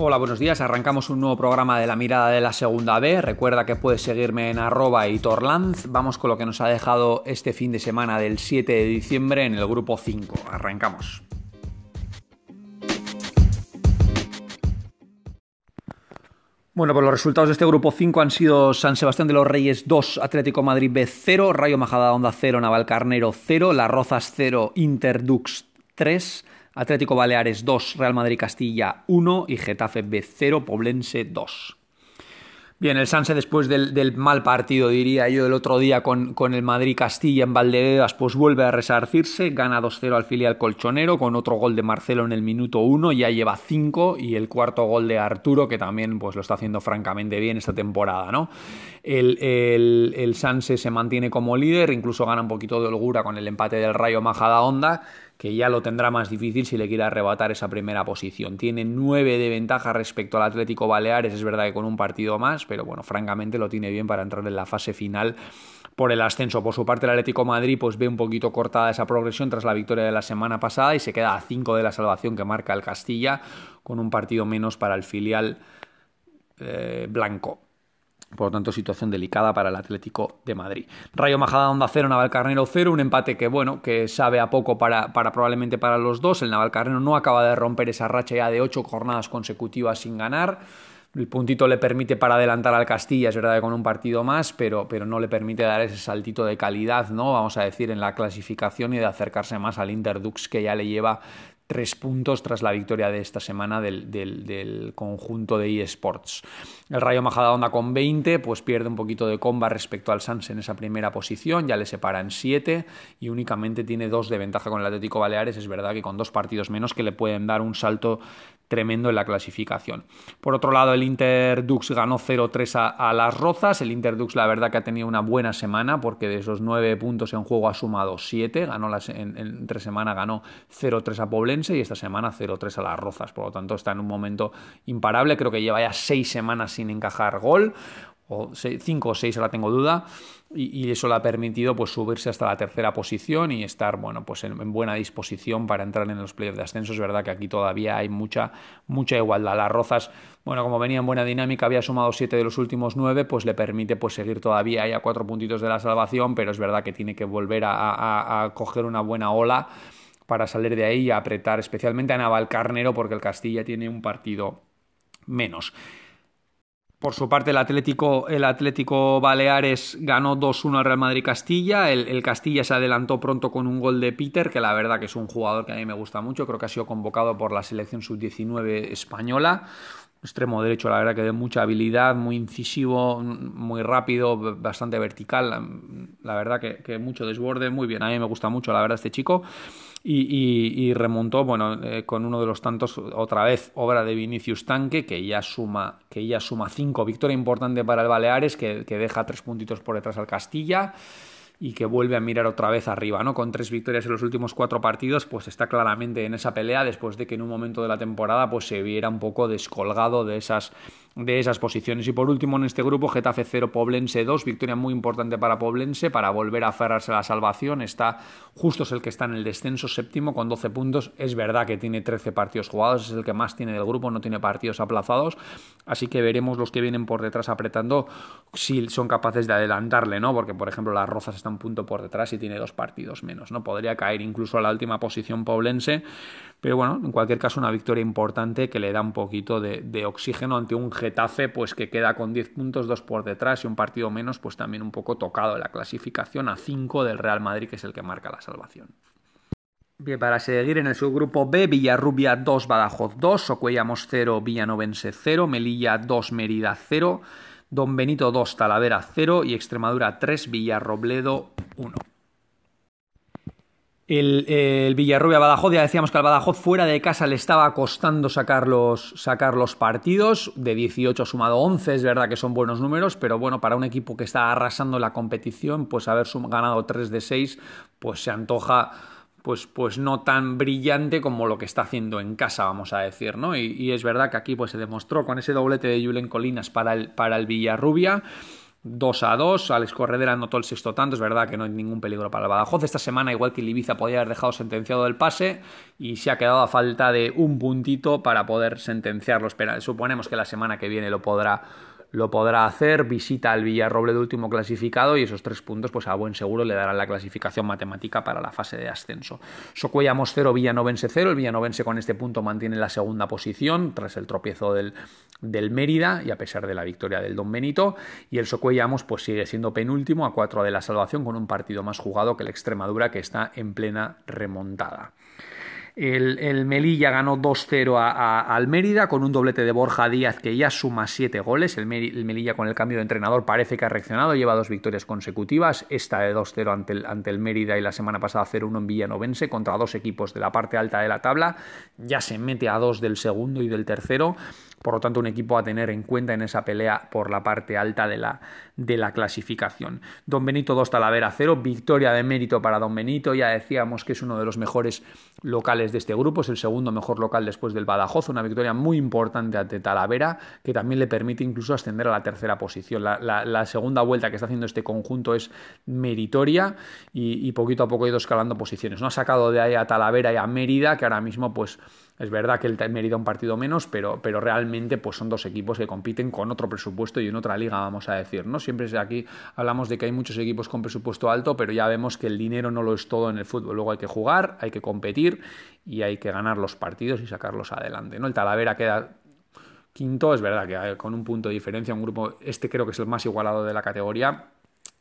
Hola, buenos días. Arrancamos un nuevo programa de la mirada de la segunda B. Recuerda que puedes seguirme en arroba. Vamos con lo que nos ha dejado este fin de semana del 7 de diciembre en el grupo 5. Arrancamos. Bueno, pues los resultados de este grupo 5 han sido San Sebastián de los Reyes 2, Atlético Madrid B 0, Rayo Majadahonda 0, Navalcarnero 0, Las Rozas 0, Interdux 3, Atlético Baleares 2, Real Madrid Castilla 1 y Getafe B 0, Poblense 2. Bien, el Sanse después del, mal partido, diría yo, del otro día con, con el Madrid-Castilla en Valdebebas, pues vuelve a resarcirse, gana 2-0 al filial colchonero con otro gol de Marcelo en el minuto 1, ya lleva 5 y el cuarto gol de Arturo, que también pues, lo está haciendo francamente bien esta temporada, ¿no? El, el, Sanse se mantiene como líder, incluso gana un poquito de holgura con el empate del Rayo Majada Honda que ya lo tendrá más difícil si le quiere arrebatar esa primera posición. Tiene nueve de ventaja respecto al Atlético Baleares, es verdad que con un partido más, pero bueno, francamente lo tiene bien para entrar en la fase final por el ascenso. Por su parte, el Atlético Madrid pues ve un poquito cortada esa progresión tras la victoria de la semana pasada y se queda a cinco de la salvación que marca el Castilla, con un partido menos para el filial eh, blanco. Por lo tanto, situación delicada para el Atlético de Madrid. Rayo Majadahonda 0, Navalcarnero 0, un empate que, bueno, que sabe a poco para, para probablemente para los dos. El Navalcarnero no acaba de romper esa racha ya de ocho jornadas consecutivas sin ganar. El puntito le permite para adelantar al Castilla, es verdad que con un partido más, pero, pero no le permite dar ese saltito de calidad, ¿no? Vamos a decir, en la clasificación y de acercarse más al Interdux que ya le lleva tres puntos tras la victoria de esta semana del, conjunto de eSports. El Rayo Majadahonda con 20, pues pierde un poquito de comba respecto al Sans en esa primera posición, ya le separan 7 y únicamente tiene dos de ventaja con el Atlético Baleares. Es verdad que con dos partidos menos que le pueden dar un salto tremendo en la clasificación. Por otro lado, el Interdux ganó 0-3 a, las Rozas. El Interdux, la verdad, que ha tenido una buena semana porque de esos 9 puntos en juego ha sumado 7. Ganó las, en, entre semana ganó 0-3 a Poblense y esta semana 0-3 a las Rozas. Por lo tanto, está en un momento imparable. Creo que lleva ya 6 semanas sin encajar gol o 5 o 6, ahora tengo duda, y, eso le ha permitido pues subirse hasta la tercera posición y estar bueno pues en, buena disposición para entrar en los playoffs de ascenso. Es verdad que aquí todavía hay mucha, mucha igualdad. Las Rozas, bueno, como venía en buena dinámica, había sumado 7 de los últimos 9, pues le permite pues seguir todavía ahí a 4 puntitos de la salvación, pero es verdad que tiene que volver a, a coger una buena ola para salir de ahí y apretar especialmente a Navalcarnero porque el Castilla tiene un partido menos. Por su parte, el Atlético, el Atlético Baleares ganó 2-1 al Real Madrid Castilla. El, Castilla se adelantó pronto con un gol de Peter, que la verdad que es un jugador que a mí me gusta mucho. Creo que ha sido convocado por la selección sub-19 española. Extremo derecho, la verdad que de mucha habilidad, muy incisivo, muy rápido, bastante vertical. La verdad que, mucho desborde, muy bien. A mí me gusta mucho, la verdad, este chico y, remontó, bueno, eh, con uno de los tantos, otra vez, obra de Vinicius Tanque, que ya suma, que ya suma cinco. Victoria importante para el Baleares, que, que deja tres puntitos por detrás al Castilla y que vuelve a mirar otra vez arriba, ¿no? Con tres victorias en los últimos cuatro partidos, pues está claramente en esa pelea después de que en un momento de la temporada pues se viera un poco descolgado de esas de esas posiciones. Y por último en este grupo, Getafe 0, Poblense 2, victoria muy importante para Poblense para volver a aferrarse a la salvación. Está justo es el que está en el descenso séptimo con 12 puntos. Es verdad que tiene 13 partidos jugados, es el que más tiene del grupo, no tiene partidos aplazados. Así que veremos los que vienen por detrás apretando si son capaces de adelantarle, ¿no? Porque por ejemplo las Rozas un punto por detrás y tiene dos partidos menos, ¿no? Podría caer incluso a la última posición Poblense pero bueno, en cualquier caso, una victoria importante que le da un poquito de, oxígeno ante un Getafe, pues que queda con 10 puntos, dos por detrás y un partido menos, pues también un poco tocado en la clasificación a 5 del Real Madrid, que es el que marca la salvación. Bien, para seguir en el subgrupo B, Villarrubia 2, Badajoz 2, Socuellamos 0, Villanovense 0, Melilla 2, Mérida 0, Don Benito 2, Talavera 0 y Extremadura 3, Villarrobledo 1. El, el Villarrubia Badajoz, ya decíamos que al Badajoz fuera de casa le estaba costando sacar los, sacar los partidos. De 18 sumado 11, es verdad que son buenos números, pero bueno, para un equipo que está arrasando la competición, pues haber ganado 3 de 6, pues se antoja pues, pues no tan brillante como lo que está haciendo en casa, vamos a decir, ¿no? Y, es verdad que aquí pues se demostró con ese doblete de Julen Colinas para el, para el Villarrubia 2 a 2. Alex Corredera anotó el sexto tanto. Es verdad que no hay ningún peligro para el Badajoz. Esta semana, igual que el Ibiza, podía haber dejado sentenciado el pase y se ha quedado a falta de un puntito para poder sentenciarlo. suponemos que la semana que viene lo podrá lo podrá hacer, visita al Villarroble de último clasificado y esos tres puntos pues a buen seguro le darán la clasificación matemática para la fase de ascenso. Socuellamos 0, Villanovense 0, el Villanovense con este punto mantiene la segunda posición tras el tropiezo del, del Mérida y a pesar de la victoria del Don Benito y el Socuellamos pues sigue siendo penúltimo a 4 de la salvación con un partido más jugado que el Extremadura que está en plena remontada. El, Melilla ganó 2-0 a, al Mérida con un doblete de Borja Díaz que ya suma 7 goles. El, Melilla con el cambio de entrenador parece que ha reaccionado, lleva dos victorias consecutivas. Esta de 2-0 ante el, ante el Mérida y la semana pasada 0-1 en Villanovense contra dos equipos de la parte alta de la tabla. Ya se mete a dos del segundo y del tercero. Por lo tanto, un equipo a tener en cuenta en esa pelea por la parte alta de la, de la clasificación. Don Benito 2 Talavera 0, victoria de mérito para Don Benito. Ya decíamos que es uno de los mejores locales de este grupo, es el segundo mejor local después del Badajoz, una victoria muy importante ante Talavera que también le permite incluso ascender a la tercera posición. La, segunda vuelta que está haciendo este conjunto es meritoria y, y, poquito a poco ha ido escalando posiciones. No ha sacado de ahí a Talavera y a Mérida, que ahora mismo pues es verdad que el Mérida un partido menos, pero, pero realmente pues son dos equipos que compiten con otro presupuesto y en otra liga, vamos a decir, ¿no? Siempre aquí hablamos de que hay muchos equipos con presupuesto alto, pero ya vemos que el dinero no lo es todo en el fútbol. Luego hay que jugar, hay que competir y hay que ganar los partidos y sacarlos adelante, ¿no? El Talavera queda quinto, es verdad que con un punto de diferencia, un grupo, este creo que es el más igualado de la categoría,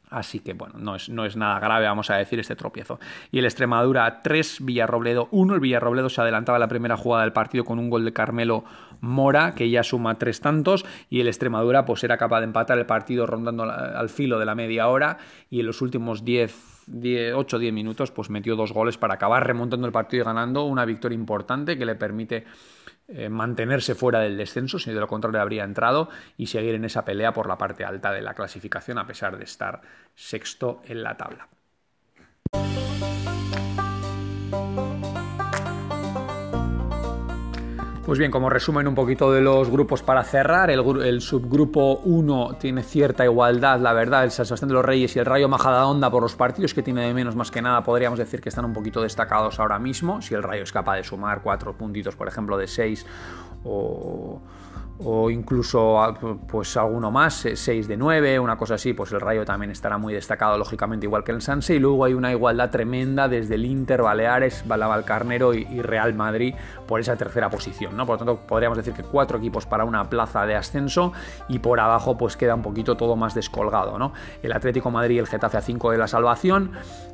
Así que bueno, no es, no es, nada grave, vamos a decir, este tropiezo. Y el Extremadura 3, Villarrobledo 1. El Villarrobledo se adelantaba la primera jugada del partido con un gol de Carmelo Mora, que ya suma tres tantos. Y el Extremadura pues era capaz de empatar el partido rondando al filo de la media hora. Y en los últimos 10, 8 10 minutos pues metió dos goles para acabar remontando el partido y ganando. Una victoria importante que le permite eh, mantenerse fuera del descenso, si de lo contrario habría entrado y seguir en esa pelea por la parte alta de la clasificación a pesar de estar sexto en la tabla. Pues bien, como resumen un poquito de los grupos para cerrar, el, subgrupo 1 tiene cierta igualdad, la verdad, el San Sebastián de los Reyes y el Rayo Majadahonda por los partidos que tiene de menos más que nada, podríamos decir que están un poquito destacados ahora mismo, si el Rayo es capaz de sumar cuatro puntitos, por ejemplo, de 6 o o incluso ah, pues alguno más, 6 eh, de 9, una cosa así, pues el Rayo también estará muy destacado, lógicamente, igual que el Sanse, y luego hay una igualdad tremenda desde el Inter, Baleares, Balabalcarnero y, Real Madrid por esa tercera posición, ¿no? Por lo tanto, podríamos decir que cuatro equipos para una plaza de ascenso y por abajo pues queda un poquito todo más descolgado, ¿no? El Atlético Madrid y el Getafe a 5 de la salvación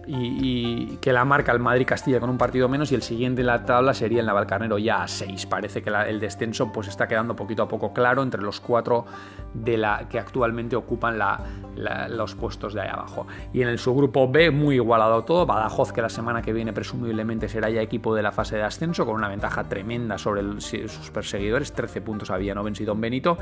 y, que la marca el Madrid-Castilla con un partido menos y el siguiente en la tabla sería el Navalcarnero ya a 6. Parece que el descenso pues está quedando poquito a poco claro entre los cuatro de la que actualmente ocupan los puestos de ahí abajo. Y en el subgrupo B muy igualado todo, Badajoz que la semana que viene presumiblemente será ya equipo de la fase de ascenso con una ventaja tremenda sobre sus perseguidores, 13 puntos a Villanovense y Don Benito,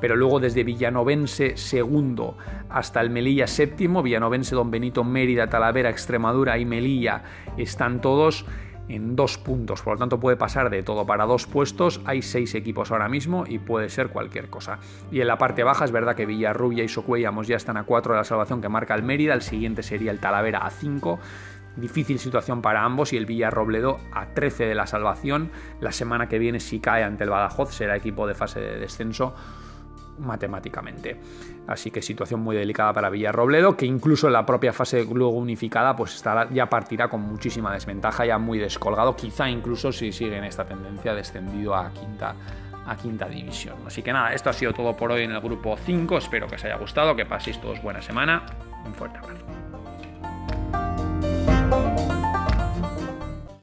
pero luego desde Villanovense segundo hasta el Melilla séptimo, Villanovense, Don Benito, Mérida, Talavera, Extremadura y Melilla están todos en dos puntos, por lo tanto puede pasar de todo para dos puestos, hay seis equipos ahora mismo y puede ser cualquier cosa. Y en la parte baja es verdad que Villarrubia y Socuellamos ya están a cuatro de la salvación que marca el Mérida, el siguiente sería el Talavera a 5, difícil situación para ambos y el Villarrobledo a 13 de la salvación, la semana que viene si cae ante el Badajoz será equipo de fase de descenso matemáticamente. Así que situación muy delicada para Villarrobledo, que incluso en la propia fase luego unificada, pues estará, ya partirá con muchísima desventaja, ya muy descolgado, quizá incluso si sigue en esta tendencia descendido a quinta a quinta división. Así que nada, esto ha sido todo por hoy en el grupo 5. Espero que os haya gustado, que paséis todos buena semana. Un fuerte abrazo.